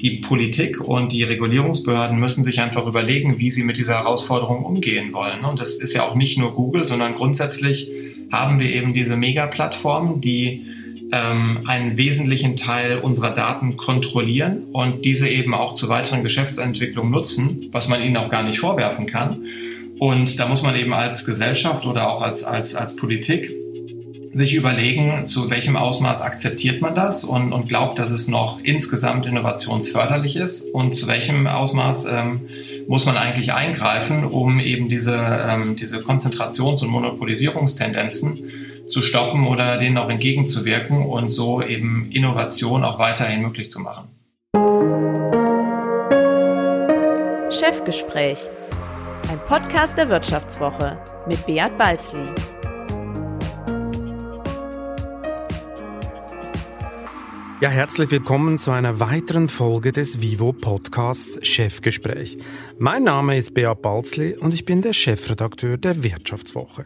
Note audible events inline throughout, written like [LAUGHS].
die Politik und die Regulierungsbehörden müssen sich einfach überlegen, wie sie mit dieser Herausforderung umgehen wollen. Und das ist ja auch nicht nur Google, sondern grundsätzlich haben wir eben diese Mega-Plattformen, die ähm, einen wesentlichen Teil unserer Daten kontrollieren und diese eben auch zur weiteren Geschäftsentwicklung nutzen, was man ihnen auch gar nicht vorwerfen kann. Und da muss man eben als Gesellschaft oder auch als, als, als Politik sich überlegen, zu welchem Ausmaß akzeptiert man das und, und glaubt, dass es noch insgesamt innovationsförderlich ist und zu welchem Ausmaß ähm, muss man eigentlich eingreifen, um eben diese, ähm, diese Konzentrations- und Monopolisierungstendenzen zu stoppen oder denen auch entgegenzuwirken und so eben Innovation auch weiterhin möglich zu machen. Chefgespräch, ein Podcast der Wirtschaftswoche mit Beat Balzli. Ja, herzlich willkommen zu einer weiteren Folge des Vivo Podcasts Chefgespräch. Mein Name ist Beat Balzli und ich bin der Chefredakteur der Wirtschaftswoche.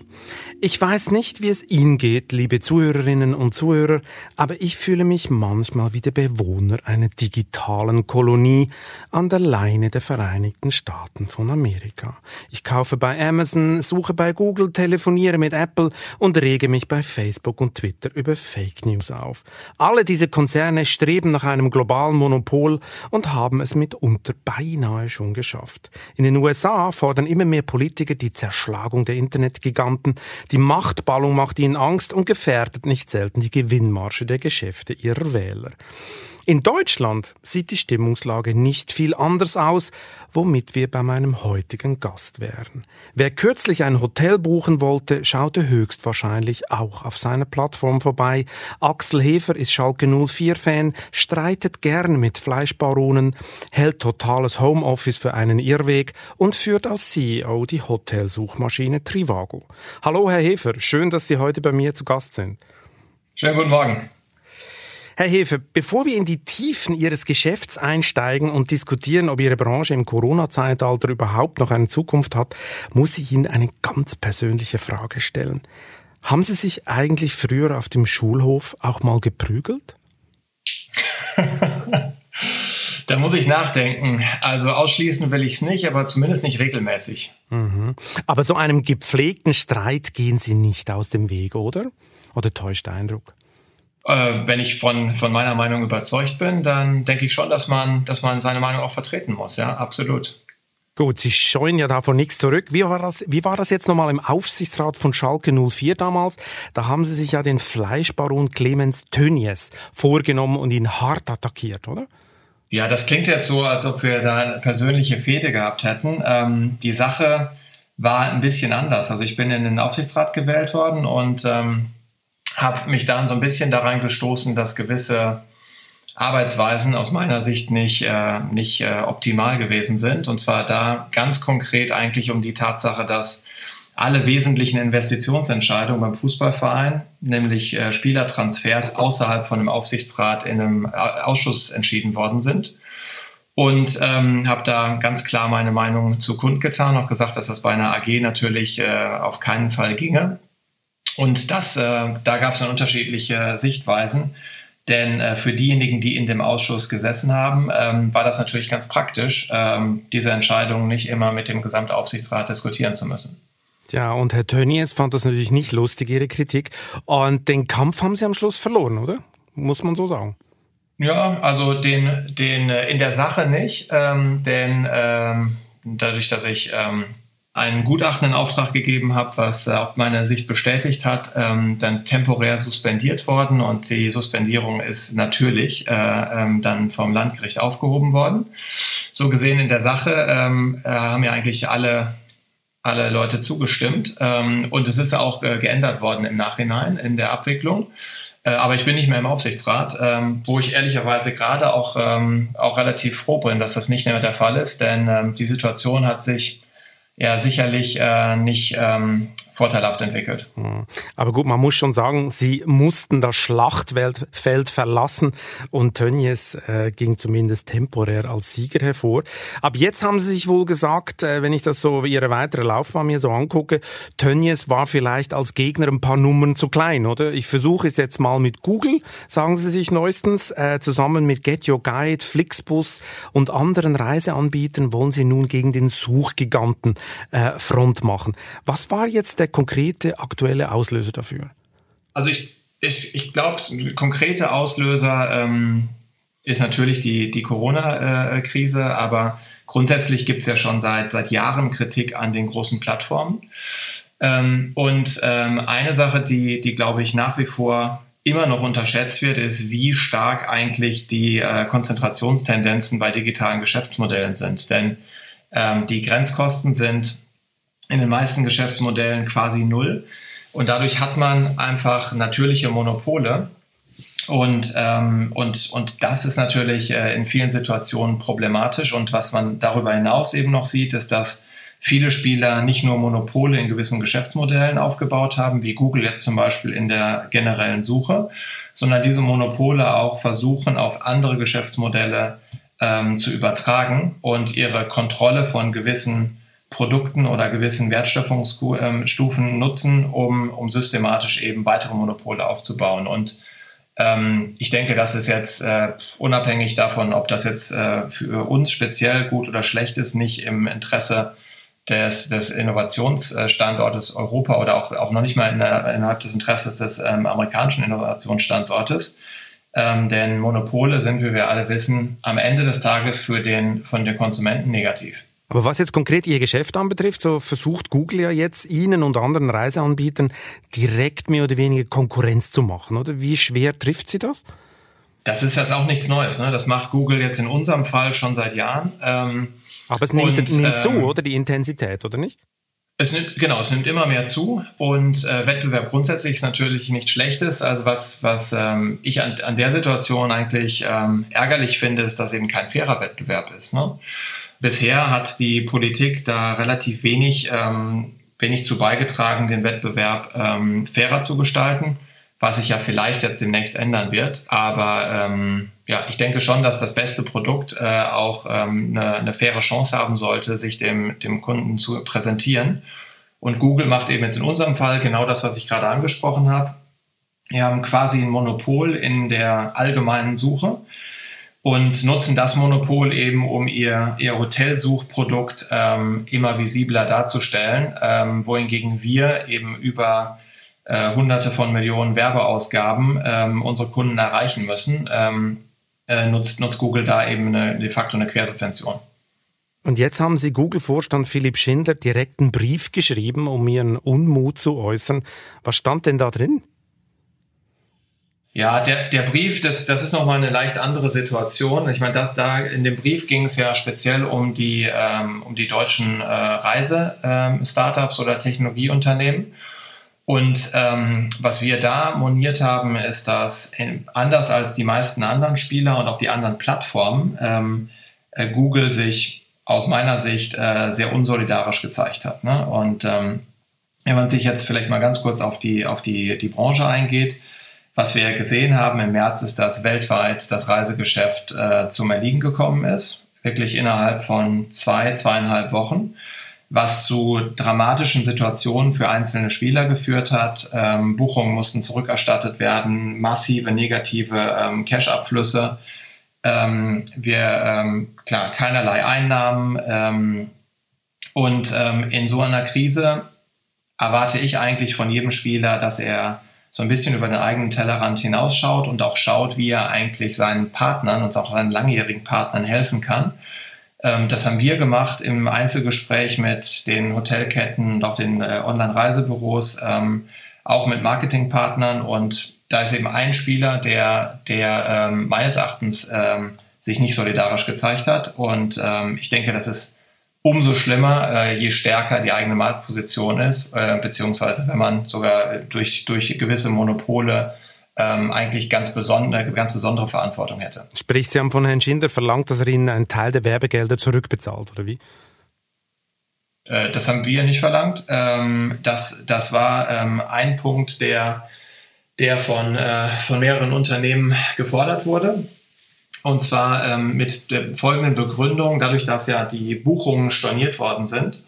Ich weiß nicht, wie es Ihnen geht, liebe Zuhörerinnen und Zuhörer, aber ich fühle mich manchmal wie der Bewohner einer digitalen Kolonie an der Leine der Vereinigten Staaten von Amerika. Ich kaufe bei Amazon, suche bei Google, telefoniere mit Apple und rege mich bei Facebook und Twitter über Fake News auf. Alle diese Konzerne streben nach einem globalen Monopol und haben es mitunter beinahe schon geschafft. In den USA fordern immer mehr Politiker die Zerschlagung der Internetgiganten. Die Machtballung macht ihnen Angst und gefährdet nicht selten die Gewinnmarge der Geschäfte ihrer Wähler. In Deutschland sieht die Stimmungslage nicht viel anders aus, womit wir bei meinem heutigen Gast wären. Wer kürzlich ein Hotel buchen wollte, schaute höchstwahrscheinlich auch auf seiner Plattform vorbei. Axel Hefer ist Schalke 04 Fan, streitet gern mit Fleischbaronen, hält totales Homeoffice für einen Irrweg und führt als CEO die Hotelsuchmaschine Trivago. Hallo Herr Hefer, schön, dass Sie heute bei mir zu Gast sind. Schönen guten Morgen. Herr Hefe, bevor wir in die Tiefen Ihres Geschäfts einsteigen und diskutieren, ob Ihre Branche im Corona-Zeitalter überhaupt noch eine Zukunft hat, muss ich Ihnen eine ganz persönliche Frage stellen. Haben Sie sich eigentlich früher auf dem Schulhof auch mal geprügelt? [LAUGHS] da muss ich nachdenken. Also ausschließen will ich es nicht, aber zumindest nicht regelmäßig. Mhm. Aber so einem gepflegten Streit gehen Sie nicht aus dem Weg, oder? Oder täuscht Eindruck? Äh, wenn ich von, von meiner Meinung überzeugt bin, dann denke ich schon, dass man, dass man seine Meinung auch vertreten muss. Ja, absolut. Gut, Sie scheuen ja davon nichts zurück. Wie war das, wie war das jetzt nochmal im Aufsichtsrat von Schalke 04 damals? Da haben Sie sich ja den Fleischbaron Clemens Tönnies vorgenommen und ihn hart attackiert, oder? Ja, das klingt jetzt so, als ob wir da eine persönliche Fehde gehabt hätten. Ähm, die Sache war ein bisschen anders. Also ich bin in den Aufsichtsrat gewählt worden und ähm, habe mich dann so ein bisschen daran gestoßen, dass gewisse Arbeitsweisen aus meiner Sicht nicht, äh, nicht äh, optimal gewesen sind. Und zwar da ganz konkret eigentlich um die Tatsache, dass alle wesentlichen Investitionsentscheidungen beim Fußballverein, nämlich äh, Spielertransfers außerhalb von einem Aufsichtsrat in einem Ausschuss entschieden worden sind. Und ähm, habe da ganz klar meine Meinung zu kundgetan, auch gesagt, dass das bei einer AG natürlich äh, auf keinen Fall ginge. Und das, äh, da gab es dann unterschiedliche Sichtweisen. Denn äh, für diejenigen, die in dem Ausschuss gesessen haben, ähm, war das natürlich ganz praktisch, ähm, diese Entscheidung nicht immer mit dem Gesamtaufsichtsrat diskutieren zu müssen. Ja, und Herr Tönnies fand das natürlich nicht lustig, Ihre Kritik. Und den Kampf haben Sie am Schluss verloren, oder? Muss man so sagen. Ja, also den, den äh, in der Sache nicht, ähm, denn ähm, dadurch, dass ich ähm, ein Gutachten in Auftrag gegeben habe, was äh, auch meine Sicht bestätigt hat, ähm, dann temporär suspendiert worden und die Suspendierung ist natürlich äh, ähm, dann vom Landgericht aufgehoben worden. So gesehen in der Sache ähm, äh, haben ja eigentlich alle alle Leute zugestimmt ähm, und es ist auch äh, geändert worden im Nachhinein in der Abwicklung. Äh, aber ich bin nicht mehr im Aufsichtsrat, ähm, wo ich ehrlicherweise gerade auch, ähm, auch relativ froh bin, dass das nicht mehr der Fall ist, denn die Situation hat sich ja sicherlich äh, nicht ähm, vorteilhaft entwickelt. Hm. Aber gut, man muss schon sagen, sie mussten das Schlachtfeld verlassen und Tönnies äh, ging zumindest temporär als Sieger hervor. Aber jetzt haben sie sich wohl gesagt, äh, wenn ich das so ihre weitere Laufbahn mir so angucke, Tönnies war vielleicht als Gegner ein paar Nummern zu klein, oder? Ich versuche es jetzt mal mit Google, sagen sie sich neuestens, äh, zusammen mit Get Your Guide, Flixbus und anderen Reiseanbietern wollen sie nun gegen den Suchgiganten äh, Front machen. Was war jetzt der konkrete aktuelle Auslöser dafür? Also ich, ich, ich glaube, konkrete Auslöser ähm, ist natürlich die, die Corona-Krise, aber grundsätzlich gibt es ja schon seit, seit Jahren Kritik an den großen Plattformen. Ähm, und ähm, eine Sache, die, die glaube ich nach wie vor immer noch unterschätzt wird, ist, wie stark eigentlich die äh, Konzentrationstendenzen bei digitalen Geschäftsmodellen sind. Denn ähm, die Grenzkosten sind in den meisten Geschäftsmodellen quasi null. Und dadurch hat man einfach natürliche Monopole. Und, ähm, und, und das ist natürlich äh, in vielen Situationen problematisch. Und was man darüber hinaus eben noch sieht, ist, dass viele Spieler nicht nur Monopole in gewissen Geschäftsmodellen aufgebaut haben, wie Google jetzt zum Beispiel in der generellen Suche, sondern diese Monopole auch versuchen, auf andere Geschäftsmodelle ähm, zu übertragen und ihre Kontrolle von gewissen Produkten oder gewissen Wertschöpfungsstufen nutzen, um, um systematisch eben weitere Monopole aufzubauen. Und ähm, ich denke, das ist jetzt äh, unabhängig davon, ob das jetzt äh, für uns speziell gut oder schlecht ist, nicht im Interesse des, des Innovationsstandortes Europa oder auch, auch noch nicht mal in der, innerhalb des Interesses des ähm, amerikanischen Innovationsstandortes. Ähm, denn Monopole sind, wie wir alle wissen, am Ende des Tages für den, von den Konsumenten negativ. Aber was jetzt konkret Ihr Geschäft anbetrifft, so versucht Google ja jetzt Ihnen und anderen Reiseanbietern direkt mehr oder weniger Konkurrenz zu machen, oder? Wie schwer trifft Sie das? Das ist jetzt auch nichts Neues. Ne? Das macht Google jetzt in unserem Fall schon seit Jahren. Ähm, Aber es nimmt, und, nimmt zu, ähm, oder die Intensität, oder nicht? Es nimmt, genau, es nimmt immer mehr zu und äh, Wettbewerb grundsätzlich ist natürlich nichts Schlechtes. Also was, was ähm, ich an, an der Situation eigentlich ähm, ärgerlich finde, ist, dass eben kein fairer Wettbewerb ist. Ne? Bisher hat die Politik da relativ wenig, ähm, wenig zu beigetragen, den Wettbewerb ähm, fairer zu gestalten, was sich ja vielleicht jetzt demnächst ändern wird. Aber ähm, ja, ich denke schon, dass das beste Produkt äh, auch ähm, eine, eine faire Chance haben sollte, sich dem, dem Kunden zu präsentieren. Und Google macht eben jetzt in unserem Fall genau das, was ich gerade angesprochen habe. Wir haben quasi ein Monopol in der allgemeinen Suche und nutzen das Monopol eben, um ihr, ihr Hotelsuchprodukt ähm, immer visibler darzustellen, ähm, wohingegen wir eben über äh, Hunderte von Millionen Werbeausgaben ähm, unsere Kunden erreichen müssen, ähm, äh, nutzt, nutzt Google da eben eine, de facto eine Quersubvention. Und jetzt haben Sie Google-Vorstand Philipp Schindler direkt einen Brief geschrieben, um Ihren Unmut zu äußern. Was stand denn da drin? Ja, der, der Brief, das, das ist nochmal eine leicht andere Situation. Ich meine, das, da in dem Brief ging es ja speziell um die, ähm, um die deutschen äh, Reise-Startups ähm, oder Technologieunternehmen. Und ähm, was wir da moniert haben, ist, dass in, anders als die meisten anderen Spieler und auch die anderen Plattformen ähm, äh, Google sich aus meiner Sicht äh, sehr unsolidarisch gezeigt hat. Ne? Und ähm, wenn man sich jetzt vielleicht mal ganz kurz auf die, auf die, die Branche eingeht, was wir gesehen haben im März ist, dass weltweit das Reisegeschäft äh, zum Erliegen gekommen ist, wirklich innerhalb von zwei, zweieinhalb Wochen, was zu dramatischen Situationen für einzelne Spieler geführt hat. Ähm, Buchungen mussten zurückerstattet werden, massive negative ähm, Cash-Abflüsse. Ähm, wir, ähm, klar, keinerlei Einnahmen. Ähm, und ähm, in so einer Krise erwarte ich eigentlich von jedem Spieler, dass er so ein bisschen über den eigenen Tellerrand hinausschaut und auch schaut, wie er eigentlich seinen Partnern und auch seinen langjährigen Partnern helfen kann. Ähm, das haben wir gemacht im Einzelgespräch mit den Hotelketten und auch den äh, Online-Reisebüros, ähm, auch mit Marketingpartnern. Und da ist eben ein Spieler, der, der ähm, meines Erachtens sich nicht solidarisch gezeigt hat. Und ich denke, das ist umso schlimmer, äh, je stärker die eigene Marktposition ist, äh, beziehungsweise wenn man sogar durch, durch gewisse Monopole ähm, eigentlich ganz besondere, ganz besondere Verantwortung hätte. Sprich, Sie haben von Herrn Schinder verlangt, dass er Ihnen einen Teil der Werbegelder zurückbezahlt, oder wie? Äh, das haben wir nicht verlangt. Ähm, das, das war ähm, ein Punkt, der, der von, äh, von mehreren Unternehmen gefordert wurde. Und zwar ähm, mit der folgenden Begründung, dadurch, dass ja die Buchungen storniert worden sind,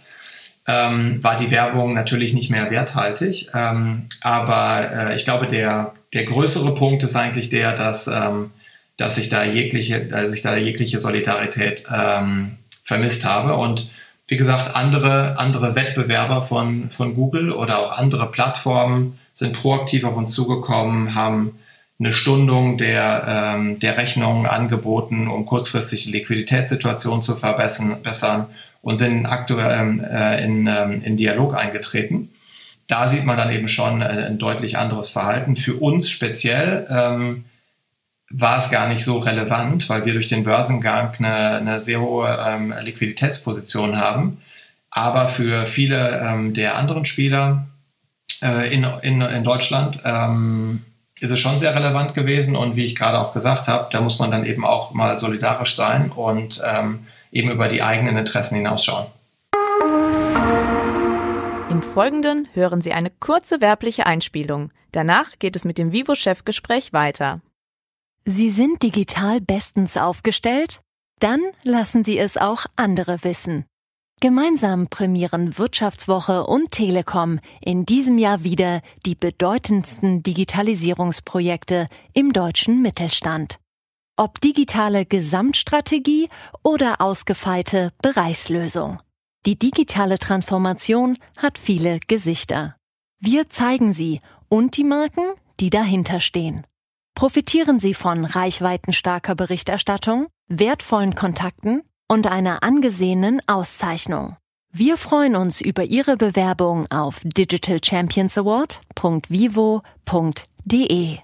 ähm, war die Werbung natürlich nicht mehr werthaltig. Ähm, aber äh, ich glaube, der, der größere Punkt ist eigentlich der, dass, ähm, dass ich da jegliche, dass ich da jegliche Solidarität ähm, vermisst habe. Und wie gesagt, andere, andere Wettbewerber von, von Google oder auch andere Plattformen sind proaktiv auf uns zugekommen, haben eine Stundung der, ähm, der Rechnungen angeboten, um kurzfristig die Liquiditätssituation zu verbessern und sind aktuell ähm, äh, in, ähm, in Dialog eingetreten. Da sieht man dann eben schon äh, ein deutlich anderes Verhalten. Für uns speziell ähm, war es gar nicht so relevant, weil wir durch den Börsengang eine, eine sehr hohe ähm, Liquiditätsposition haben. Aber für viele ähm, der anderen Spieler äh, in, in, in Deutschland ähm, ist es schon sehr relevant gewesen. Und wie ich gerade auch gesagt habe, da muss man dann eben auch mal solidarisch sein und ähm, eben über die eigenen Interessen hinausschauen. Im Folgenden hören Sie eine kurze werbliche Einspielung. Danach geht es mit dem Vivo-Chefgespräch weiter. Sie sind digital bestens aufgestellt? Dann lassen Sie es auch andere wissen. Gemeinsam prämieren Wirtschaftswoche und Telekom in diesem Jahr wieder die bedeutendsten Digitalisierungsprojekte im deutschen Mittelstand. Ob digitale Gesamtstrategie oder ausgefeilte Bereichslösung. Die digitale Transformation hat viele Gesichter. Wir zeigen sie und die Marken, die dahinter stehen. Profitieren Sie von reichweitenstarker Berichterstattung, wertvollen Kontakten und einer angesehenen Auszeichnung. Wir freuen uns über Ihre Bewerbung auf digitalchampionsaward.vivo.de.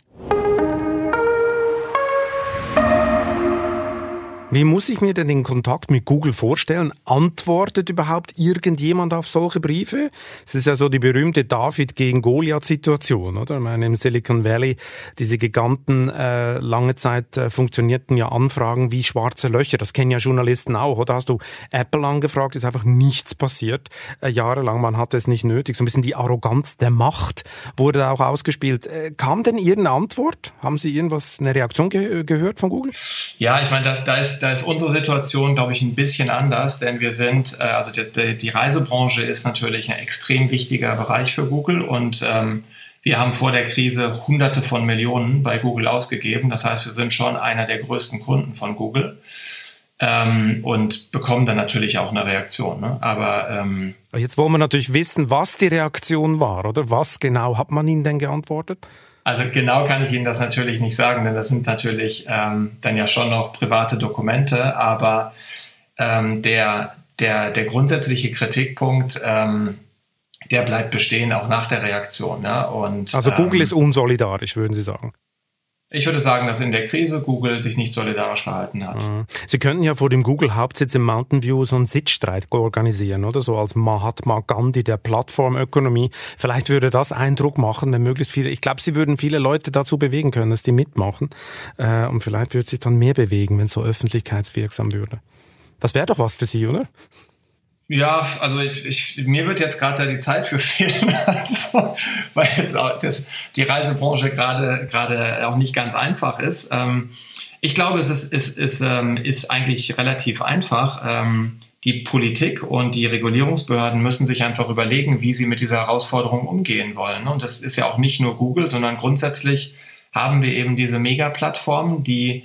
Wie muss ich mir denn den Kontakt mit Google vorstellen? Antwortet überhaupt irgendjemand auf solche Briefe? Es ist ja so die berühmte David gegen Goliath-Situation, oder? Ich meine, im Silicon Valley, diese Giganten, äh, lange Zeit äh, funktionierten ja Anfragen wie schwarze Löcher. Das kennen ja Journalisten auch, oder? Hast du Apple angefragt, ist einfach nichts passiert. Äh, jahrelang, man hatte es nicht nötig. So ein bisschen die Arroganz der Macht wurde auch ausgespielt. Äh, kam denn irgendeine Antwort? Haben Sie irgendwas, eine Reaktion ge gehört von Google? Ja, ich meine, da, da ist da ist unsere Situation, glaube ich, ein bisschen anders, denn wir sind, äh, also die, die, Reisebranche ist natürlich ein extrem wichtiger Bereich für Google und ähm, wir haben vor der Krise Hunderte von Millionen bei Google ausgegeben. Das heißt, wir sind schon einer der größten Kunden von Google. Ähm, und bekommen dann natürlich auch eine Reaktion. Ne? Aber ähm, jetzt wollen wir natürlich wissen, was die Reaktion war, oder was genau hat man Ihnen denn geantwortet? Also genau kann ich Ihnen das natürlich nicht sagen, denn das sind natürlich ähm, dann ja schon noch private Dokumente, aber ähm, der, der, der grundsätzliche Kritikpunkt, ähm, der bleibt bestehen, auch nach der Reaktion. Ja? Und, also Google ähm, ist unsolidarisch, würden Sie sagen? Ich würde sagen, dass in der Krise Google sich nicht solidarisch verhalten hat. Mhm. Sie könnten ja vor dem Google-Hauptsitz in Mountain View so einen Sitzstreit organisieren, oder? So als Mahatma Gandhi der Plattformökonomie. Vielleicht würde das Eindruck machen, wenn möglichst viele, ich glaube, Sie würden viele Leute dazu bewegen können, dass die mitmachen. Äh, und vielleicht würde sich dann mehr bewegen, wenn es so öffentlichkeitswirksam würde. Das wäre doch was für Sie, oder? Ja, also ich, ich, mir wird jetzt gerade da die Zeit für [LAUGHS] fehlen, also, weil jetzt auch das, die Reisebranche gerade gerade auch nicht ganz einfach ist. Ähm, ich glaube, es ist, ist, ist, ähm, ist eigentlich relativ einfach. Ähm, die Politik und die Regulierungsbehörden müssen sich einfach überlegen, wie sie mit dieser Herausforderung umgehen wollen. Und das ist ja auch nicht nur Google, sondern grundsätzlich haben wir eben diese Megaplattformen, die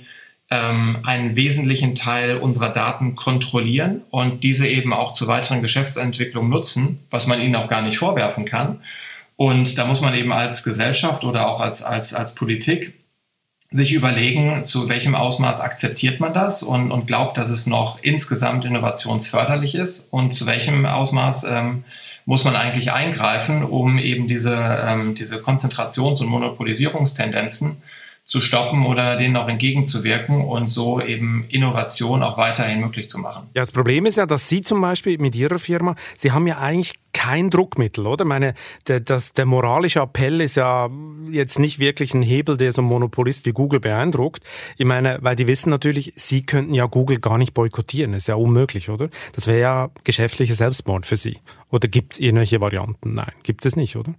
ähm, einen wesentlichen Teil unserer Daten kontrollieren und diese eben auch zur weiteren Geschäftsentwicklung nutzen, was man ihnen auch gar nicht vorwerfen kann. Und da muss man eben als Gesellschaft oder auch als, als, als Politik sich überlegen, zu welchem Ausmaß akzeptiert man das und, und glaubt, dass es noch insgesamt innovationsförderlich ist und zu welchem Ausmaß ähm, muss man eigentlich eingreifen, um eben diese, ähm, diese Konzentrations- und Monopolisierungstendenzen zu stoppen oder denen auch entgegenzuwirken und so eben Innovation auch weiterhin möglich zu machen. Ja, das Problem ist ja, dass Sie zum Beispiel mit Ihrer Firma, Sie haben ja eigentlich kein Druckmittel, oder? Ich meine, der, das, der moralische Appell ist ja jetzt nicht wirklich ein Hebel, der so ein Monopolist wie Google beeindruckt. Ich meine, weil die wissen natürlich, Sie könnten ja Google gar nicht boykottieren. Ist ja unmöglich, oder? Das wäre ja geschäftlicher Selbstmord für Sie. Oder gibt es irgendwelche Varianten? Nein, gibt es nicht, oder?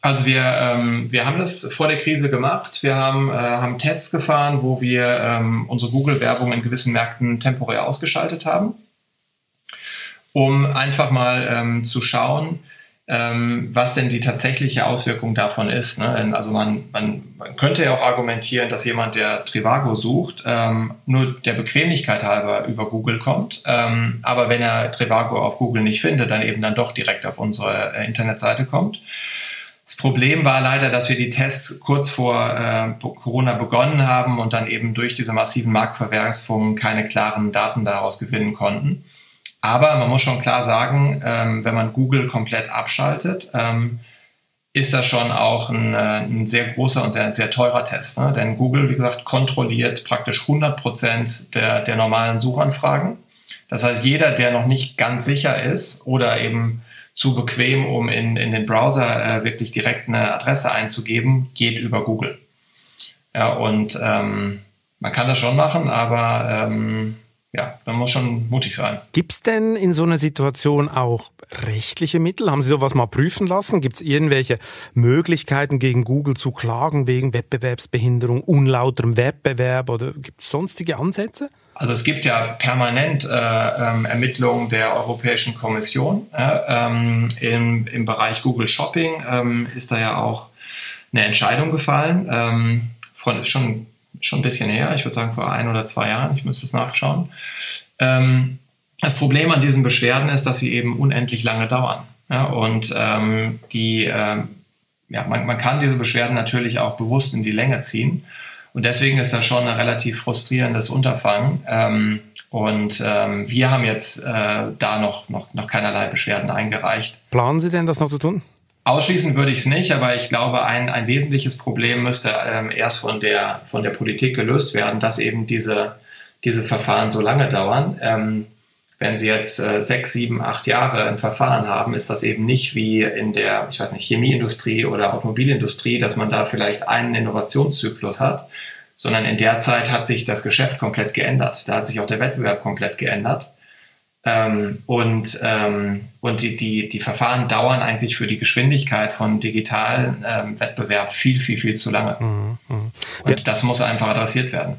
Also wir, ähm, wir haben das vor der Krise gemacht. Wir haben, äh, haben Tests gefahren, wo wir ähm, unsere Google-Werbung in gewissen Märkten temporär ausgeschaltet haben, um einfach mal ähm, zu schauen, ähm, was denn die tatsächliche Auswirkung davon ist. Ne? Also man, man, man könnte ja auch argumentieren, dass jemand, der Trivago sucht, ähm, nur der Bequemlichkeit halber über Google kommt. Ähm, aber wenn er Trivago auf Google nicht findet, dann eben dann doch direkt auf unsere äh, Internetseite kommt. Das Problem war leider, dass wir die Tests kurz vor äh, Corona begonnen haben und dann eben durch diese massiven Marktverwerfungen keine klaren Daten daraus gewinnen konnten. Aber man muss schon klar sagen, ähm, wenn man Google komplett abschaltet, ähm, ist das schon auch ein, äh, ein sehr großer und sehr, sehr teurer Test. Ne? Denn Google, wie gesagt, kontrolliert praktisch 100 Prozent der, der normalen Suchanfragen. Das heißt, jeder, der noch nicht ganz sicher ist oder eben zu bequem, um in, in den Browser äh, wirklich direkt eine Adresse einzugeben, geht über Google. Ja, und ähm, man kann das schon machen, aber ähm, ja, man muss schon mutig sein. Gibt es denn in so einer Situation auch rechtliche Mittel? Haben Sie sowas mal prüfen lassen? Gibt es irgendwelche Möglichkeiten gegen Google zu klagen wegen Wettbewerbsbehinderung, unlauterem Wettbewerb oder gibt es sonstige Ansätze? Also es gibt ja permanent äh, ähm, Ermittlungen der Europäischen Kommission. Äh, ähm, im, Im Bereich Google Shopping ähm, ist da ja auch eine Entscheidung gefallen. Ähm, von, schon, schon ein bisschen her, ich würde sagen vor ein oder zwei Jahren, ich müsste es nachschauen. Ähm, das Problem an diesen Beschwerden ist, dass sie eben unendlich lange dauern. Ja, und ähm, die, äh, ja, man, man kann diese Beschwerden natürlich auch bewusst in die Länge ziehen. Und deswegen ist das schon ein relativ frustrierendes Unterfangen. Ähm, und ähm, wir haben jetzt äh, da noch, noch, noch keinerlei Beschwerden eingereicht. Planen Sie denn, das noch zu tun? Ausschließen würde ich es nicht, aber ich glaube, ein, ein wesentliches Problem müsste ähm, erst von der, von der Politik gelöst werden, dass eben diese, diese Verfahren so lange dauern. Ähm, wenn Sie jetzt äh, sechs, sieben, acht Jahre ein Verfahren haben, ist das eben nicht wie in der, ich weiß nicht, Chemieindustrie oder Automobilindustrie, dass man da vielleicht einen Innovationszyklus hat, sondern in der Zeit hat sich das Geschäft komplett geändert. Da hat sich auch der Wettbewerb komplett geändert. Ähm, und ähm, und die, die, die Verfahren dauern eigentlich für die Geschwindigkeit von digitalen ähm, Wettbewerb viel, viel, viel zu lange. Mhm, mh. Und ja. das muss einfach adressiert werden.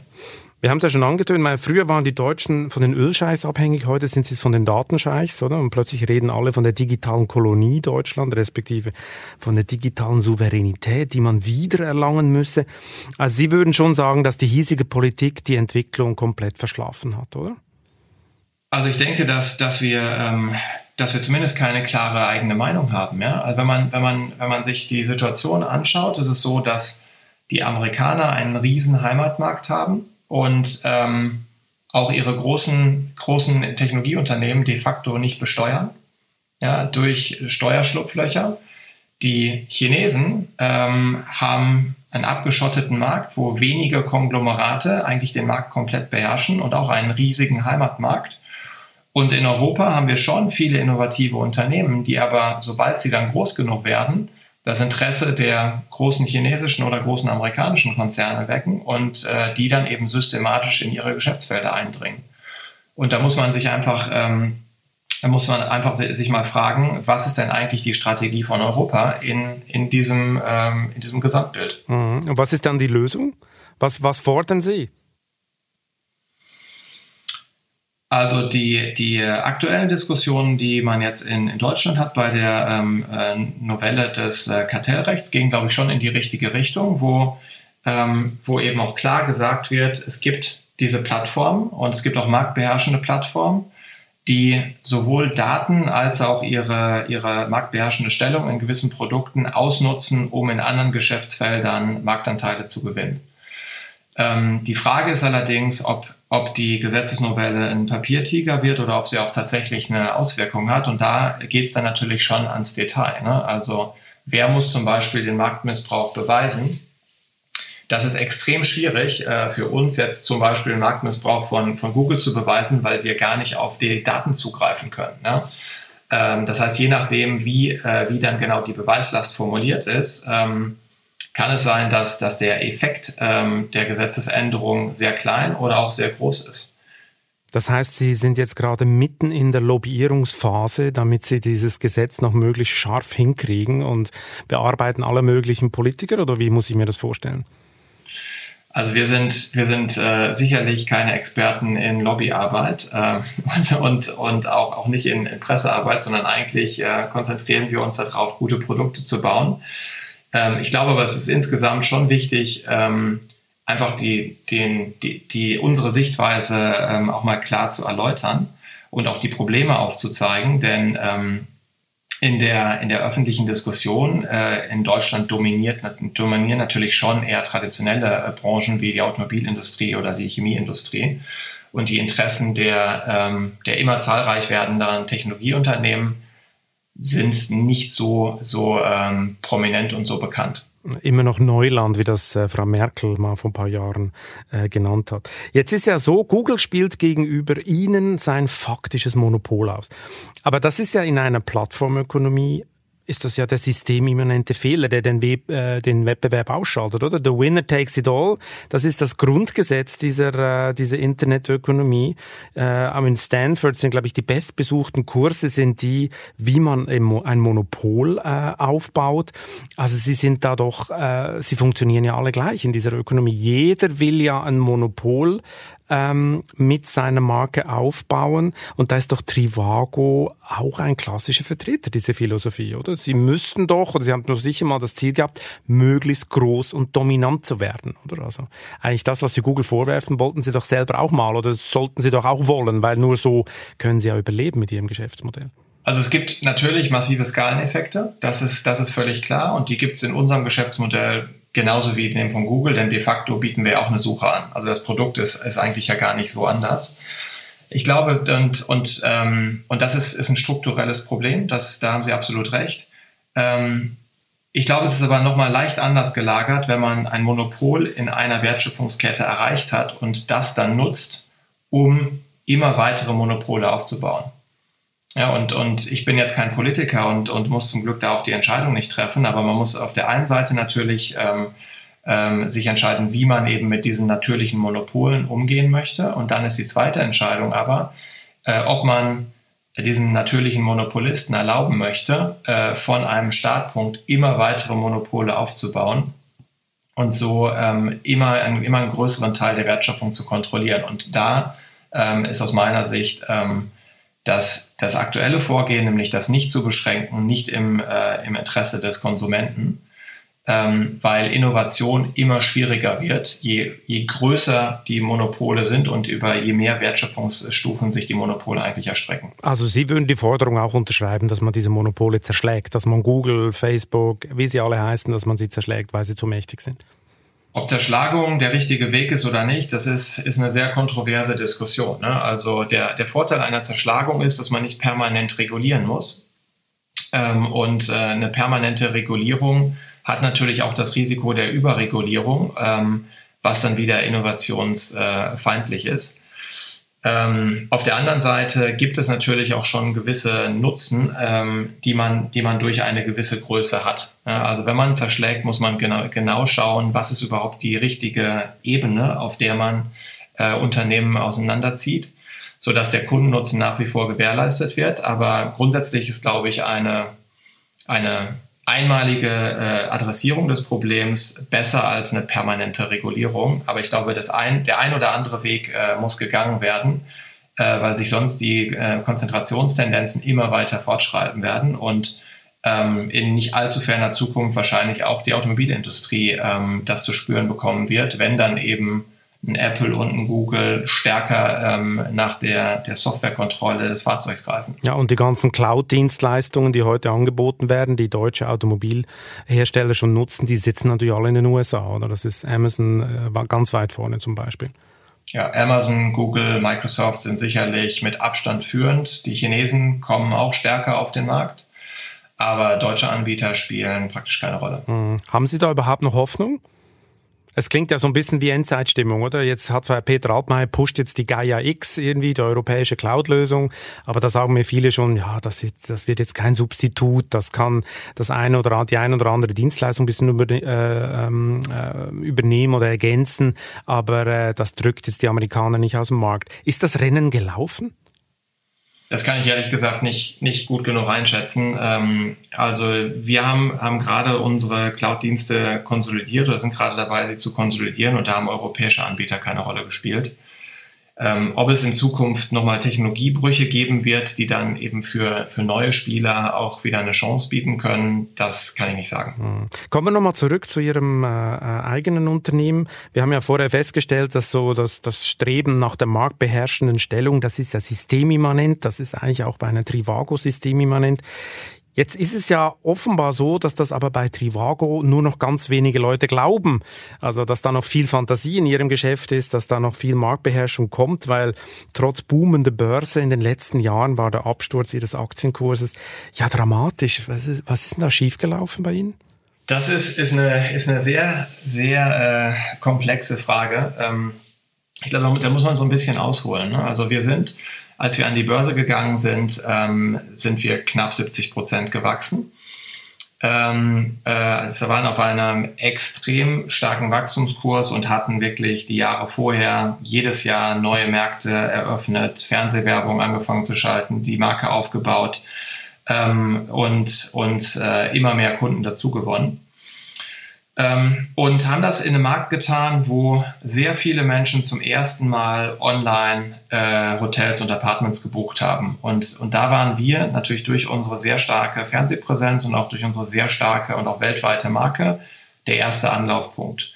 Wir haben es ja schon angetönt, weil früher waren die Deutschen von den Ölscheichs abhängig, heute sind sie von den Datenscheichs, oder? Und plötzlich reden alle von der digitalen Kolonie Deutschland, respektive von der digitalen Souveränität, die man wieder erlangen müsse. Also Sie würden schon sagen, dass die hiesige Politik die Entwicklung komplett verschlafen hat, oder? Also ich denke, dass, dass wir, ähm, dass wir zumindest keine klare eigene Meinung haben. Ja? Also wenn man, wenn man, wenn man sich die Situation anschaut, ist es so, dass die Amerikaner einen riesen Heimatmarkt haben und ähm, auch ihre großen, großen Technologieunternehmen de facto nicht besteuern, ja, durch Steuerschlupflöcher. Die Chinesen ähm, haben einen abgeschotteten Markt, wo wenige Konglomerate eigentlich den Markt komplett beherrschen und auch einen riesigen Heimatmarkt. Und in Europa haben wir schon viele innovative Unternehmen, die aber, sobald sie dann groß genug werden, das Interesse der großen chinesischen oder großen amerikanischen Konzerne wecken und äh, die dann eben systematisch in ihre Geschäftsfelder eindringen. Und da muss man sich einfach, ähm, da muss man einfach sich mal fragen, was ist denn eigentlich die Strategie von Europa in, in, diesem, ähm, in diesem Gesamtbild? Mhm. Und was ist dann die Lösung? Was, was fordern Sie? Also die, die aktuellen Diskussionen, die man jetzt in, in Deutschland hat bei der ähm, äh, Novelle des äh, Kartellrechts, gehen, glaube ich, schon in die richtige Richtung, wo, ähm, wo eben auch klar gesagt wird, es gibt diese Plattform und es gibt auch marktbeherrschende Plattformen, die sowohl Daten als auch ihre, ihre marktbeherrschende Stellung in gewissen Produkten ausnutzen, um in anderen Geschäftsfeldern Marktanteile zu gewinnen. Ähm, die Frage ist allerdings, ob ob die Gesetzesnovelle ein Papiertiger wird oder ob sie auch tatsächlich eine Auswirkung hat. Und da geht es dann natürlich schon ans Detail. Ne? Also wer muss zum Beispiel den Marktmissbrauch beweisen? Das ist extrem schwierig äh, für uns jetzt zum Beispiel Marktmissbrauch von, von Google zu beweisen, weil wir gar nicht auf die Daten zugreifen können. Ne? Ähm, das heißt, je nachdem, wie, äh, wie dann genau die Beweislast formuliert ist, ähm, kann es sein, dass, dass der Effekt ähm, der Gesetzesänderung sehr klein oder auch sehr groß ist. Das heißt, Sie sind jetzt gerade mitten in der Lobbyierungsphase, damit Sie dieses Gesetz noch möglichst scharf hinkriegen und bearbeiten alle möglichen Politiker oder wie muss ich mir das vorstellen? Also wir sind, wir sind äh, sicherlich keine Experten in Lobbyarbeit äh, [LAUGHS] und, und auch, auch nicht in, in Pressearbeit, sondern eigentlich äh, konzentrieren wir uns darauf, gute Produkte zu bauen. Ähm, ich glaube aber, es ist insgesamt schon wichtig, ähm, einfach die, den, die, die, unsere Sichtweise ähm, auch mal klar zu erläutern und auch die Probleme aufzuzeigen, denn ähm, in der, in der öffentlichen Diskussion äh, in Deutschland dominiert, dominieren natürlich schon eher traditionelle äh, Branchen wie die Automobilindustrie oder die Chemieindustrie. Und die Interessen der, ähm, der immer zahlreich werdenden Technologieunternehmen sind nicht so, so ähm, prominent und so bekannt immer noch Neuland, wie das äh, Frau Merkel mal vor ein paar Jahren äh, genannt hat. Jetzt ist ja so, Google spielt gegenüber Ihnen sein faktisches Monopol aus. Aber das ist ja in einer Plattformökonomie ist das ja der systemimmanente Fehler, der den, Web, äh, den Wettbewerb ausschaltet, oder? The winner takes it all. Das ist das Grundgesetz dieser, äh, dieser Internetökonomie. Äh, in Stanford sind, glaube ich, die bestbesuchten Kurse sind die, wie man ein Monopol äh, aufbaut. Also sie sind da doch, äh, sie funktionieren ja alle gleich in dieser Ökonomie. Jeder will ja ein Monopol ähm, mit seiner Marke aufbauen. Und da ist doch Trivago auch ein klassischer Vertreter dieser Philosophie, oder? Sie müssten doch, oder Sie haben doch sicher mal das Ziel gehabt, möglichst groß und dominant zu werden, oder? Also eigentlich das, was Sie Google vorwerfen, wollten Sie doch selber auch mal oder sollten Sie doch auch wollen, weil nur so können Sie ja überleben mit Ihrem Geschäftsmodell. Also es gibt natürlich massive Skaleneffekte, das ist, das ist völlig klar und die gibt es in unserem Geschäftsmodell genauso wie dem von Google, denn de facto bieten wir auch eine Suche an. Also das Produkt ist, ist eigentlich ja gar nicht so anders. Ich glaube, und, und, ähm, und das ist, ist ein strukturelles Problem, das, da haben Sie absolut recht. Ähm, ich glaube, es ist aber nochmal leicht anders gelagert, wenn man ein Monopol in einer Wertschöpfungskette erreicht hat und das dann nutzt, um immer weitere Monopole aufzubauen. Ja, und, und ich bin jetzt kein Politiker und, und muss zum Glück da auch die Entscheidung nicht treffen, aber man muss auf der einen Seite natürlich ähm, ähm, sich entscheiden, wie man eben mit diesen natürlichen Monopolen umgehen möchte. Und dann ist die zweite Entscheidung aber, äh, ob man diesen natürlichen Monopolisten erlauben möchte, äh, von einem Startpunkt immer weitere Monopole aufzubauen und so ähm, immer, einen, immer einen größeren Teil der Wertschöpfung zu kontrollieren. Und da ähm, ist aus meiner Sicht ähm, dass das aktuelle Vorgehen, nämlich das nicht zu beschränken, nicht im, äh, im Interesse des Konsumenten, ähm, weil Innovation immer schwieriger wird, je, je größer die Monopole sind und über je mehr Wertschöpfungsstufen sich die Monopole eigentlich erstrecken. Also Sie würden die Forderung auch unterschreiben, dass man diese Monopole zerschlägt, dass man Google, Facebook, wie sie alle heißen, dass man sie zerschlägt, weil sie zu mächtig sind? Ob Zerschlagung der richtige Weg ist oder nicht, das ist, ist eine sehr kontroverse Diskussion. Ne? Also der, der Vorteil einer Zerschlagung ist, dass man nicht permanent regulieren muss. Ähm, und äh, eine permanente Regulierung hat natürlich auch das Risiko der Überregulierung, ähm, was dann wieder innovationsfeindlich ist. Ähm, auf der anderen Seite gibt es natürlich auch schon gewisse Nutzen, ähm, die, man, die man durch eine gewisse Größe hat. Ja, also wenn man zerschlägt, muss man genau, genau schauen, was ist überhaupt die richtige Ebene, auf der man äh, Unternehmen auseinanderzieht, sodass der Kundennutzen nach wie vor gewährleistet wird. Aber grundsätzlich ist, glaube ich, eine, eine einmalige äh, Adressierung des Problems besser als eine permanente Regulierung. Aber ich glaube, das ein, der ein oder andere Weg äh, muss gegangen werden, äh, weil sich sonst die äh, Konzentrationstendenzen immer weiter fortschreiben werden und ähm, in nicht allzu ferner Zukunft wahrscheinlich auch die Automobilindustrie ähm, das zu spüren bekommen wird, wenn dann eben ein Apple und ein Google stärker ähm, nach der, der Softwarekontrolle des Fahrzeugs greifen. Ja, und die ganzen Cloud-Dienstleistungen, die heute angeboten werden, die deutsche Automobilhersteller schon nutzen, die sitzen natürlich alle in den USA, oder? Das ist Amazon äh, ganz weit vorne zum Beispiel. Ja, Amazon, Google, Microsoft sind sicherlich mit Abstand führend. Die Chinesen kommen auch stärker auf den Markt. Aber deutsche Anbieter spielen praktisch keine Rolle. Hm. Haben Sie da überhaupt noch Hoffnung? Es klingt ja so ein bisschen wie Endzeitstimmung, oder? Jetzt hat zwar Peter Altmaier pusht jetzt die Gaia X irgendwie, die europäische Cloud-Lösung, aber da sagen mir viele schon, ja, das, ist, das wird jetzt kein Substitut, das kann das eine oder die eine oder andere Dienstleistung ein bisschen über, äh, ähm, äh, übernehmen oder ergänzen, aber äh, das drückt jetzt die Amerikaner nicht aus dem Markt. Ist das Rennen gelaufen? Das kann ich ehrlich gesagt nicht, nicht gut genug einschätzen. Ähm, also wir haben, haben gerade unsere Cloud-Dienste konsolidiert oder sind gerade dabei, sie zu konsolidieren und da haben europäische Anbieter keine Rolle gespielt. Ähm, ob es in Zukunft nochmal Technologiebrüche geben wird, die dann eben für, für neue Spieler auch wieder eine Chance bieten können, das kann ich nicht sagen. Hm. Kommen wir nochmal zurück zu Ihrem äh, äh, eigenen Unternehmen. Wir haben ja vorher festgestellt, dass so dass das Streben nach der marktbeherrschenden Stellung, das ist ja systemimmanent, das ist eigentlich auch bei einer Trivago systemimmanent. Jetzt ist es ja offenbar so, dass das aber bei Trivago nur noch ganz wenige Leute glauben. Also, dass da noch viel Fantasie in ihrem Geschäft ist, dass da noch viel Marktbeherrschung kommt, weil trotz boomender Börse in den letzten Jahren war der Absturz ihres Aktienkurses ja dramatisch. Was ist, was ist denn da schiefgelaufen bei Ihnen? Das ist, ist, eine, ist eine sehr, sehr äh, komplexe Frage. Ähm, ich glaube, da muss man so ein bisschen ausholen. Ne? Also wir sind als wir an die Börse gegangen sind, ähm, sind wir knapp 70 Prozent gewachsen. Ähm, äh, also waren auf einem extrem starken Wachstumskurs und hatten wirklich die Jahre vorher jedes Jahr neue Märkte eröffnet, Fernsehwerbung angefangen zu schalten, die Marke aufgebaut ähm, und, und äh, immer mehr Kunden dazu gewonnen. Ähm, und haben das in einem Markt getan, wo sehr viele Menschen zum ersten Mal online äh, Hotels und Apartments gebucht haben. Und, und da waren wir natürlich durch unsere sehr starke Fernsehpräsenz und auch durch unsere sehr starke und auch weltweite Marke der erste Anlaufpunkt.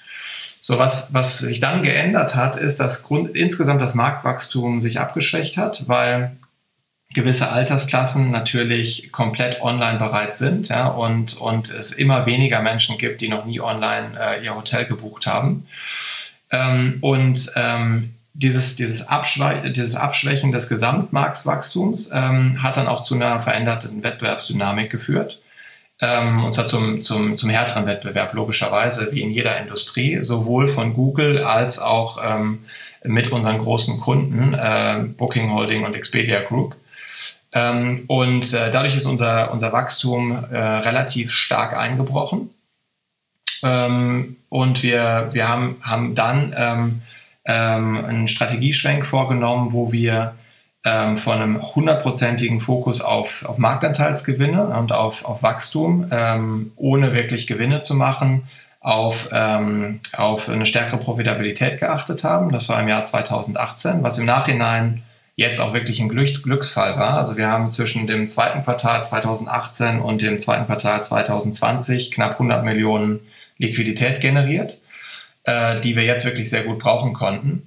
So, was, was sich dann geändert hat, ist, dass Grund, insgesamt das Marktwachstum sich abgeschwächt hat, weil gewisse Altersklassen natürlich komplett online bereit sind ja, und, und es immer weniger Menschen gibt, die noch nie online äh, ihr Hotel gebucht haben. Ähm, und ähm, dieses, dieses, Abschwe dieses Abschwächen des Gesamtmarktwachstums ähm, hat dann auch zu einer veränderten Wettbewerbsdynamik geführt. Ähm, und zwar zum, zum, zum härteren Wettbewerb, logischerweise, wie in jeder Industrie, sowohl von Google als auch ähm, mit unseren großen Kunden, äh, Booking Holding und Expedia Group. Ähm, und äh, dadurch ist unser, unser Wachstum äh, relativ stark eingebrochen. Ähm, und wir, wir haben, haben dann ähm, ähm, einen Strategieschwenk vorgenommen, wo wir ähm, von einem hundertprozentigen Fokus auf, auf Marktanteilsgewinne und auf, auf Wachstum, ähm, ohne wirklich Gewinne zu machen, auf, ähm, auf eine stärkere Profitabilität geachtet haben. Das war im Jahr 2018, was im Nachhinein jetzt auch wirklich ein Glücksfall war. Also wir haben zwischen dem zweiten Quartal 2018 und dem zweiten Quartal 2020 knapp 100 Millionen Liquidität generiert, äh, die wir jetzt wirklich sehr gut brauchen konnten.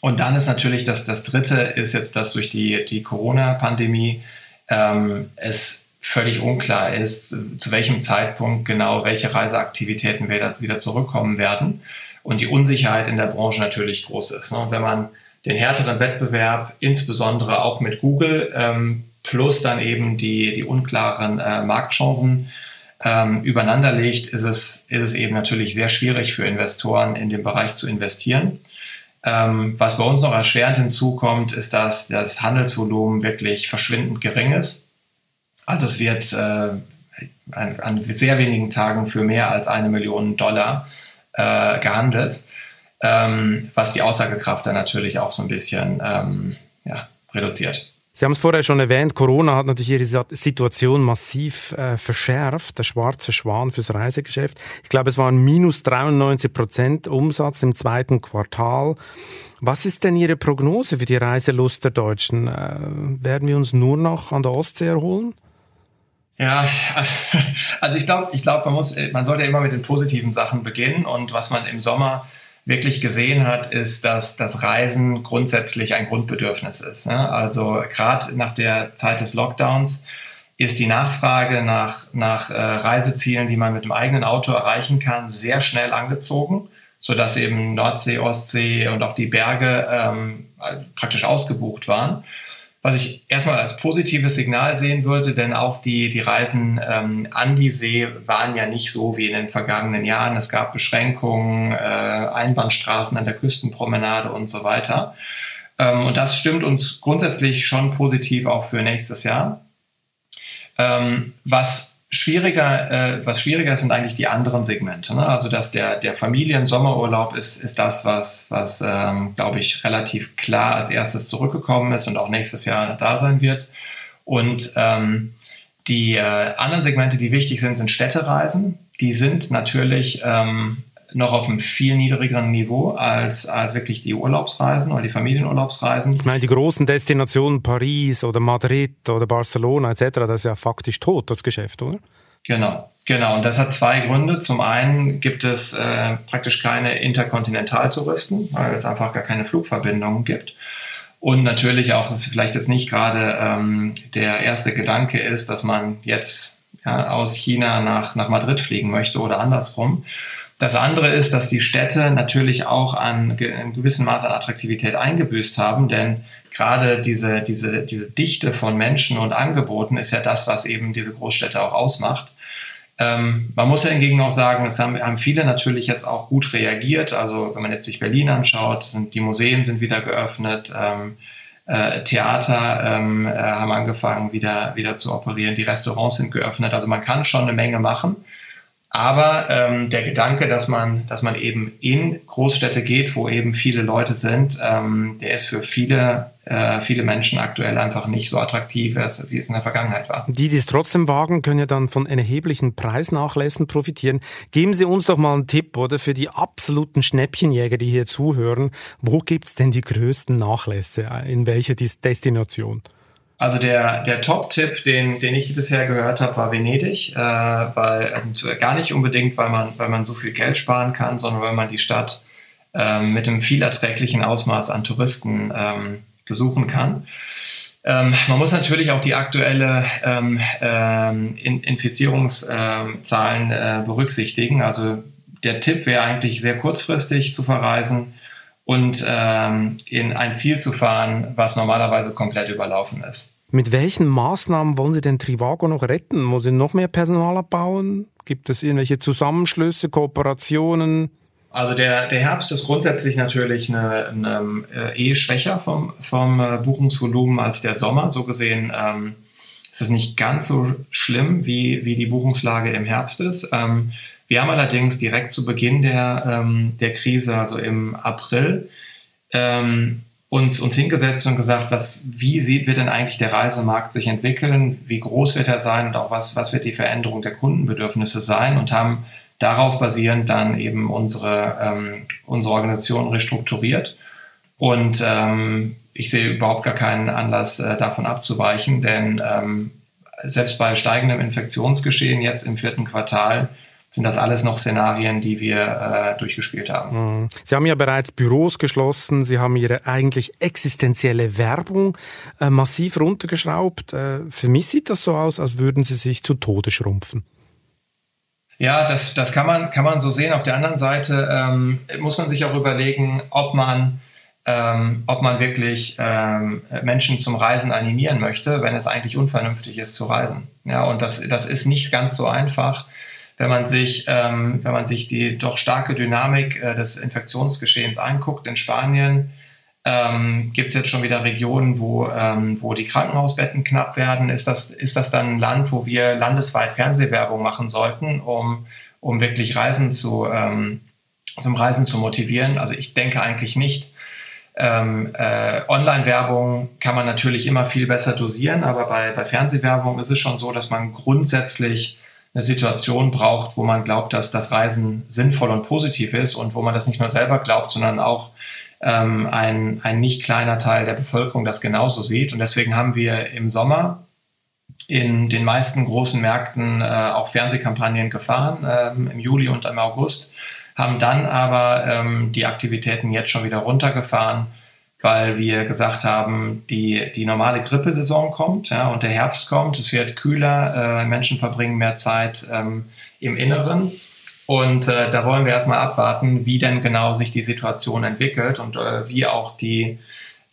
Und dann ist natürlich das, das Dritte ist jetzt, dass durch die, die Corona-Pandemie ähm, es völlig unklar ist, zu welchem Zeitpunkt genau welche Reiseaktivitäten wir wieder zurückkommen werden und die Unsicherheit in der Branche natürlich groß ist. Ne? Und wenn man den härteren Wettbewerb, insbesondere auch mit Google, ähm, plus dann eben die, die unklaren äh, Marktchancen ähm, übereinander legt, ist es, ist es eben natürlich sehr schwierig für Investoren in dem Bereich zu investieren. Ähm, was bei uns noch erschwerend hinzukommt, ist, dass das Handelsvolumen wirklich verschwindend gering ist. Also es wird äh, an, an, sehr wenigen Tagen für mehr als eine Million Dollar äh, gehandelt ähm, was die Aussagekraft dann natürlich auch so ein bisschen ähm, ja, reduziert. Sie haben es vorher schon erwähnt, Corona hat natürlich Ihre Situation massiv äh, verschärft, der schwarze Schwan fürs Reisegeschäft. Ich glaube, es waren minus 93 Prozent Umsatz im zweiten Quartal. Was ist denn Ihre Prognose für die Reiselust der Deutschen? Äh, werden wir uns nur noch an der Ostsee erholen? Ja, [LAUGHS] also ich glaube, ich glaube, man muss, man sollte immer mit den positiven Sachen beginnen und was man im Sommer wirklich gesehen hat, ist, dass das Reisen grundsätzlich ein Grundbedürfnis ist. Ne? Also gerade nach der Zeit des Lockdowns ist die Nachfrage nach, nach äh, Reisezielen, die man mit dem eigenen Auto erreichen kann, sehr schnell angezogen, sodass eben Nordsee, Ostsee und auch die Berge ähm, praktisch ausgebucht waren. Was ich erstmal als positives Signal sehen würde, denn auch die, die Reisen ähm, an die See waren ja nicht so wie in den vergangenen Jahren. Es gab Beschränkungen, äh, Einbahnstraßen an der Küstenpromenade und so weiter. Ähm, und das stimmt uns grundsätzlich schon positiv auch für nächstes Jahr. Ähm, was schwieriger, äh, was schwieriger sind eigentlich die anderen Segmente. Ne? Also dass der, der Familien-Sommerurlaub ist, ist das, was, was ähm, glaube ich, relativ klar als erstes zurückgekommen ist und auch nächstes Jahr da sein wird. Und ähm, die äh, anderen Segmente, die wichtig sind, sind Städtereisen. Die sind natürlich ähm, noch auf einem viel niedrigeren Niveau als, als wirklich die Urlaubsreisen oder die Familienurlaubsreisen. Ich meine, die großen Destinationen Paris oder Madrid oder Barcelona etc., das ist ja faktisch tot, das Geschäft, oder? Genau, genau. Und das hat zwei Gründe. Zum einen gibt es äh, praktisch keine Interkontinentaltouristen, weil es einfach gar keine Flugverbindungen gibt. Und natürlich auch, dass vielleicht jetzt nicht gerade ähm, der erste Gedanke ist, dass man jetzt ja, aus China nach, nach Madrid fliegen möchte oder andersrum. Das andere ist, dass die Städte natürlich auch an einem gewissen Maß an Attraktivität eingebüßt haben, denn gerade diese, diese, diese Dichte von Menschen und Angeboten ist ja das, was eben diese Großstädte auch ausmacht. Ähm, man muss ja hingegen auch sagen, es haben, haben viele natürlich jetzt auch gut reagiert. Also wenn man jetzt sich Berlin anschaut, sind die Museen sind wieder geöffnet, ähm, äh, Theater ähm, äh, haben angefangen wieder wieder zu operieren, die Restaurants sind geöffnet. Also man kann schon eine Menge machen. Aber ähm, der Gedanke, dass man, dass man eben in Großstädte geht, wo eben viele Leute sind, ähm, der ist für viele, äh, viele Menschen aktuell einfach nicht so attraktiv, wie es in der Vergangenheit war. Die, die es trotzdem wagen, können ja dann von erheblichen Preisnachlässen profitieren. Geben Sie uns doch mal einen Tipp, oder, für die absoluten Schnäppchenjäger, die hier zuhören. Wo gibt's denn die größten Nachlässe? In welcher Destination? Also der, der Top-Tipp, den, den ich bisher gehört habe, war Venedig, äh, weil äh, gar nicht unbedingt, weil man, weil man so viel Geld sparen kann, sondern weil man die Stadt äh, mit einem viel erträglichen Ausmaß an Touristen ähm, besuchen kann. Ähm, man muss natürlich auch die aktuelle ähm, ähm, Infizierungszahlen äh, berücksichtigen. Also der Tipp wäre eigentlich sehr kurzfristig zu verreisen und ähm, in ein Ziel zu fahren, was normalerweise komplett überlaufen ist. Mit welchen Maßnahmen wollen Sie denn Trivago noch retten? Muss Sie noch mehr Personal abbauen? Gibt es irgendwelche Zusammenschlüsse, Kooperationen? Also der, der Herbst ist grundsätzlich natürlich eine, eine, äh, eh schwächer vom, vom äh, Buchungsvolumen als der Sommer. So gesehen ähm, ist es nicht ganz so schlimm, wie, wie die Buchungslage im Herbst ist. Ähm, wir haben allerdings direkt zu Beginn der, ähm, der Krise, also im April, ähm, uns, uns hingesetzt und gesagt, was, wie sieht, wird denn eigentlich der Reisemarkt sich entwickeln? Wie groß wird er sein und auch was, was wird die Veränderung der Kundenbedürfnisse sein? Und haben darauf basierend dann eben unsere, ähm, unsere Organisation restrukturiert. Und ähm, ich sehe überhaupt gar keinen Anlass, äh, davon abzuweichen, denn ähm, selbst bei steigendem Infektionsgeschehen jetzt im vierten Quartal sind das alles noch Szenarien, die wir äh, durchgespielt haben. Mhm. Sie haben ja bereits Büros geschlossen, Sie haben Ihre eigentlich existenzielle Werbung äh, massiv runtergeschraubt. Äh, für mich sieht das so aus, als würden Sie sich zu Tode schrumpfen. Ja, das, das kann, man, kann man so sehen. Auf der anderen Seite ähm, muss man sich auch überlegen, ob man, ähm, ob man wirklich ähm, Menschen zum Reisen animieren möchte, wenn es eigentlich unvernünftig ist zu reisen. Ja, und das, das ist nicht ganz so einfach wenn man sich, ähm, wenn man sich die doch starke Dynamik äh, des Infektionsgeschehens anguckt in Spanien, ähm, gibt es jetzt schon wieder Regionen, wo, ähm, wo die Krankenhausbetten knapp werden. Ist das, ist das dann ein Land, wo wir landesweit Fernsehwerbung machen sollten, um, um wirklich Reisen zu, ähm, zum Reisen zu motivieren? Also ich denke eigentlich nicht. Ähm, äh, Online-Werbung kann man natürlich immer viel besser dosieren, aber bei, bei Fernsehwerbung ist es schon so, dass man grundsätzlich eine Situation braucht, wo man glaubt, dass das Reisen sinnvoll und positiv ist und wo man das nicht nur selber glaubt, sondern auch ähm, ein, ein nicht kleiner Teil der Bevölkerung das genauso sieht. Und deswegen haben wir im Sommer in den meisten großen Märkten äh, auch Fernsehkampagnen gefahren, ähm, im Juli und im August, haben dann aber ähm, die Aktivitäten jetzt schon wieder runtergefahren weil wir gesagt haben, die, die normale Grippesaison kommt ja, und der Herbst kommt, es wird kühler, äh, Menschen verbringen mehr Zeit ähm, im Inneren. Und äh, da wollen wir erstmal abwarten, wie denn genau sich die Situation entwickelt und äh, wie auch die,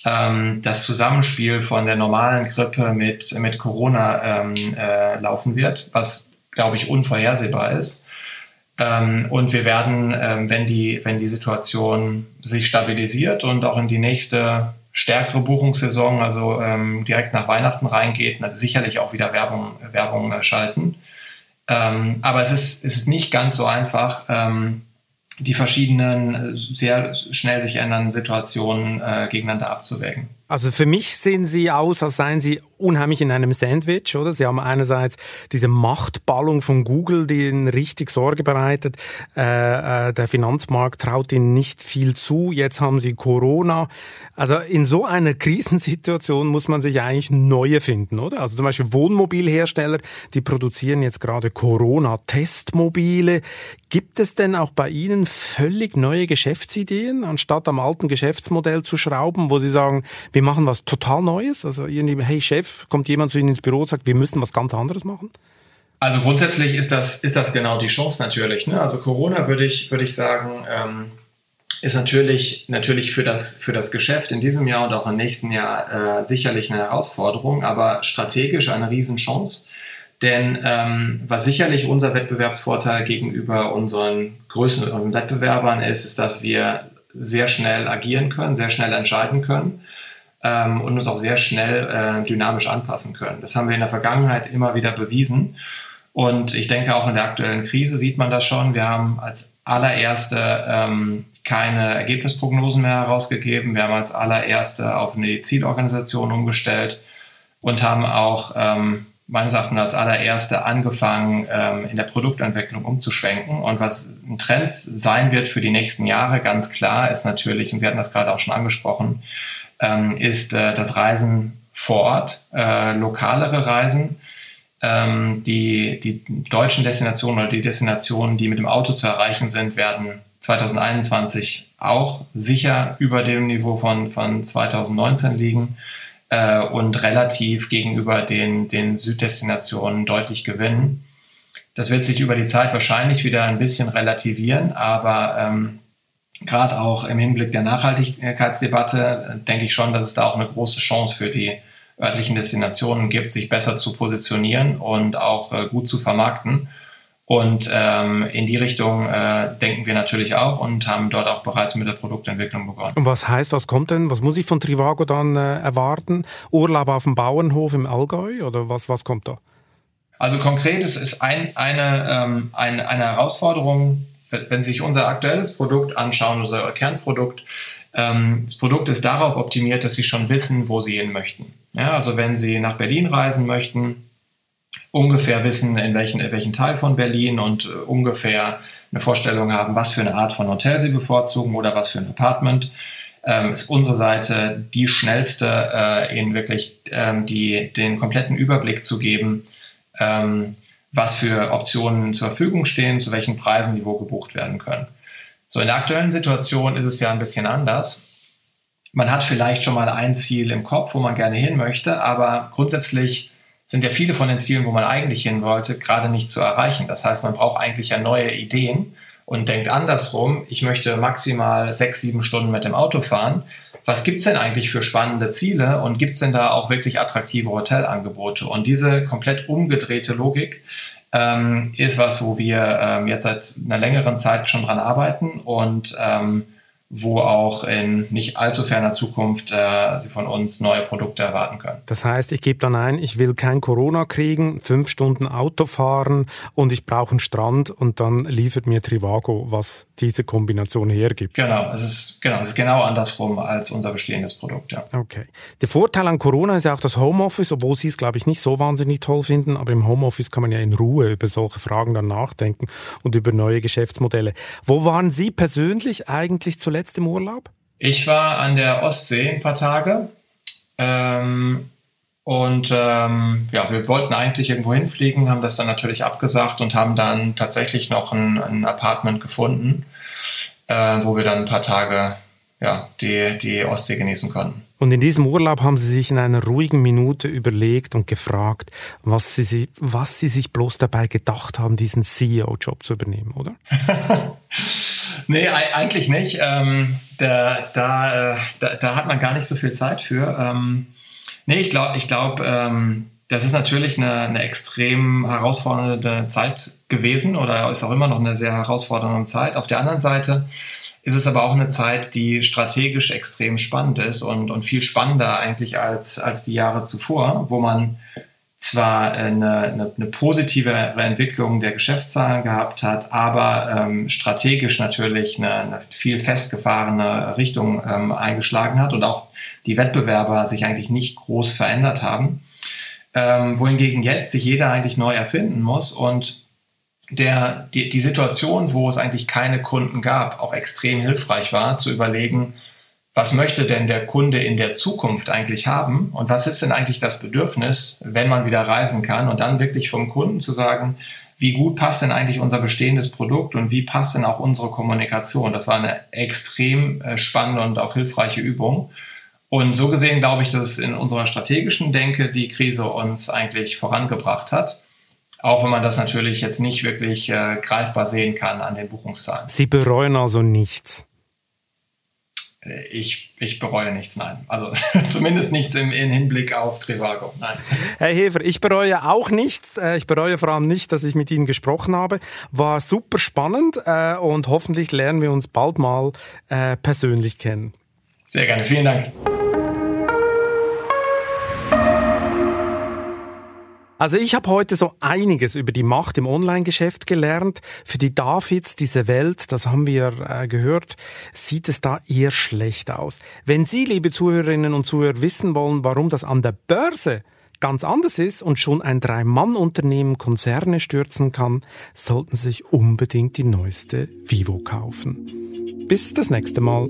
ähm, das Zusammenspiel von der normalen Grippe mit, mit Corona ähm, äh, laufen wird, was, glaube ich, unvorhersehbar ist. Ähm, und wir werden, ähm, wenn, die, wenn die Situation sich stabilisiert und auch in die nächste stärkere Buchungssaison, also ähm, direkt nach Weihnachten reingeht, sicherlich auch wieder Werbung, Werbung äh, schalten. Ähm, aber es ist, es ist nicht ganz so einfach, ähm, die verschiedenen äh, sehr schnell sich ändernden Situationen äh, gegeneinander abzuwägen. Also für mich sehen Sie aus, als seien Sie unheimlich in einem Sandwich, oder? Sie haben einerseits diese Machtballung von Google, die Ihnen richtig Sorge bereitet. Äh, äh, der Finanzmarkt traut Ihnen nicht viel zu. Jetzt haben Sie Corona. Also in so einer Krisensituation muss man sich eigentlich neue finden, oder? Also zum Beispiel Wohnmobilhersteller, die produzieren jetzt gerade Corona-Testmobile. Gibt es denn auch bei Ihnen völlig neue Geschäftsideen, anstatt am alten Geschäftsmodell zu schrauben, wo Sie sagen, wir machen was total Neues? Also irgendwie, hey Chef, kommt jemand zu Ihnen ins Büro und sagt, wir müssen was ganz anderes machen? Also grundsätzlich ist das, ist das genau die Chance natürlich. Ne? Also Corona würde ich, würde ich sagen, ähm, ist natürlich, natürlich für, das, für das Geschäft in diesem Jahr und auch im nächsten Jahr äh, sicherlich eine Herausforderung, aber strategisch eine Riesenchance. Denn ähm, was sicherlich unser Wettbewerbsvorteil gegenüber unseren größeren Wettbewerbern ist, ist, dass wir sehr schnell agieren können, sehr schnell entscheiden können ähm, und uns auch sehr schnell äh, dynamisch anpassen können. Das haben wir in der Vergangenheit immer wieder bewiesen. Und ich denke, auch in der aktuellen Krise sieht man das schon. Wir haben als allererste ähm, keine Ergebnisprognosen mehr herausgegeben. Wir haben als allererste auf eine Zielorganisation umgestellt und haben auch ähm, meines Erachtens als allererste angefangen, ähm, in der Produktentwicklung umzuschwenken. Und was ein Trend sein wird für die nächsten Jahre, ganz klar, ist natürlich, und Sie hatten das gerade auch schon angesprochen, ähm, ist äh, das Reisen vor Ort, äh, lokalere Reisen. Ähm, die, die deutschen Destinationen oder die Destinationen, die mit dem Auto zu erreichen sind, werden 2021 auch sicher über dem Niveau von, von 2019 liegen äh, und relativ gegenüber den, den Süddestinationen deutlich gewinnen. Das wird sich über die Zeit wahrscheinlich wieder ein bisschen relativieren, aber ähm, gerade auch im Hinblick der Nachhaltigkeitsdebatte äh, denke ich schon, dass es da auch eine große Chance für die örtlichen Destinationen gibt, sich besser zu positionieren und auch äh, gut zu vermarkten. Und ähm, in die Richtung äh, denken wir natürlich auch und haben dort auch bereits mit der Produktentwicklung begonnen. Und was heißt, was kommt denn? Was muss ich von Trivago dann äh, erwarten? Urlaub auf dem Bauernhof im Allgäu oder was, was kommt da? Also konkret es ist ein, eine, ähm, eine, eine Herausforderung, wenn Sie sich unser aktuelles Produkt anschauen, unser Kernprodukt, ähm, das Produkt ist darauf optimiert, dass Sie schon wissen, wo Sie hin möchten. Ja, also wenn Sie nach Berlin reisen möchten, ungefähr wissen, in welchen, in welchen Teil von Berlin und äh, ungefähr eine Vorstellung haben, was für eine Art von Hotel Sie bevorzugen oder was für ein Apartment, ähm, ist unsere Seite die schnellste, äh, Ihnen wirklich ähm, die, den kompletten Überblick zu geben, ähm, was für Optionen zur Verfügung stehen, zu welchen Preisen die wo gebucht werden können. So, in der aktuellen Situation ist es ja ein bisschen anders. Man hat vielleicht schon mal ein Ziel im Kopf, wo man gerne hin möchte, aber grundsätzlich sind ja viele von den Zielen, wo man eigentlich hin wollte, gerade nicht zu erreichen. Das heißt, man braucht eigentlich ja neue Ideen und denkt andersrum, ich möchte maximal sechs, sieben Stunden mit dem Auto fahren. Was gibt's denn eigentlich für spannende Ziele und gibt's denn da auch wirklich attraktive Hotelangebote? Und diese komplett umgedrehte Logik ähm, ist was, wo wir ähm, jetzt seit einer längeren Zeit schon dran arbeiten und ähm, wo auch in nicht allzu ferner Zukunft äh, Sie von uns neue Produkte erwarten können. Das heißt, ich gebe dann ein, ich will kein Corona kriegen, fünf Stunden Auto fahren und ich brauche einen Strand und dann liefert mir Trivago, was diese Kombination hergibt. Genau, es ist genau, es ist genau andersrum als unser bestehendes Produkt. Ja. Okay. Der Vorteil an Corona ist ja auch das Homeoffice, obwohl Sie es, glaube ich, nicht so wahnsinnig toll finden, aber im Homeoffice kann man ja in Ruhe über solche Fragen dann nachdenken und über neue Geschäftsmodelle. Wo waren Sie persönlich eigentlich zuletzt? Zuletzt im Urlaub? Ich war an der Ostsee ein paar Tage. Ähm, und ähm, ja, wir wollten eigentlich irgendwo hinfliegen, haben das dann natürlich abgesagt und haben dann tatsächlich noch ein, ein Apartment gefunden, äh, wo wir dann ein paar Tage ja, die, die Ostsee genießen konnten. Und in diesem Urlaub haben Sie sich in einer ruhigen Minute überlegt und gefragt, was Sie, was Sie sich bloß dabei gedacht haben, diesen CEO-Job zu übernehmen, oder? [LAUGHS] Nee, eigentlich nicht. Ähm, da, da, äh, da, da, hat man gar nicht so viel Zeit für. Ähm, nee, ich glaube, ich glaub, ähm, das ist natürlich eine, eine extrem herausfordernde Zeit gewesen oder ist auch immer noch eine sehr herausfordernde Zeit. Auf der anderen Seite ist es aber auch eine Zeit, die strategisch extrem spannend ist und, und viel spannender eigentlich als, als die Jahre zuvor, wo man zwar eine, eine, eine positive Entwicklung der Geschäftszahlen gehabt hat, aber ähm, strategisch natürlich eine, eine viel festgefahrene Richtung ähm, eingeschlagen hat und auch die Wettbewerber sich eigentlich nicht groß verändert haben. Ähm, wohingegen jetzt sich jeder eigentlich neu erfinden muss und der, die, die Situation, wo es eigentlich keine Kunden gab, auch extrem hilfreich war, zu überlegen, was möchte denn der Kunde in der Zukunft eigentlich haben und was ist denn eigentlich das Bedürfnis, wenn man wieder reisen kann und dann wirklich vom Kunden zu sagen, wie gut passt denn eigentlich unser bestehendes Produkt und wie passt denn auch unsere Kommunikation. Das war eine extrem äh, spannende und auch hilfreiche Übung. Und so gesehen glaube ich, dass es in unserer strategischen Denke die Krise uns eigentlich vorangebracht hat. Auch wenn man das natürlich jetzt nicht wirklich äh, greifbar sehen kann an den Buchungszahlen. Sie bereuen also nichts. Äh, ich, ich bereue nichts, nein. Also [LAUGHS] zumindest nichts im, im Hinblick auf Trivago, nein. Herr Hefer, ich bereue auch nichts. Äh, ich bereue vor allem nicht, dass ich mit Ihnen gesprochen habe. War super spannend äh, und hoffentlich lernen wir uns bald mal persönlich kennen. Sehr gerne, vielen Dank. Also ich habe heute so einiges über die Macht im Online-Geschäft gelernt. Für die Davids diese Welt, das haben wir äh, gehört, sieht es da eher schlecht aus. Wenn Sie, liebe Zuhörerinnen und Zuhörer, wissen wollen, warum das an der Börse ganz anders ist und schon ein Drei-Mann-Unternehmen Konzerne stürzen kann, sollten Sie sich unbedingt die neueste Vivo kaufen. Bis das nächste Mal.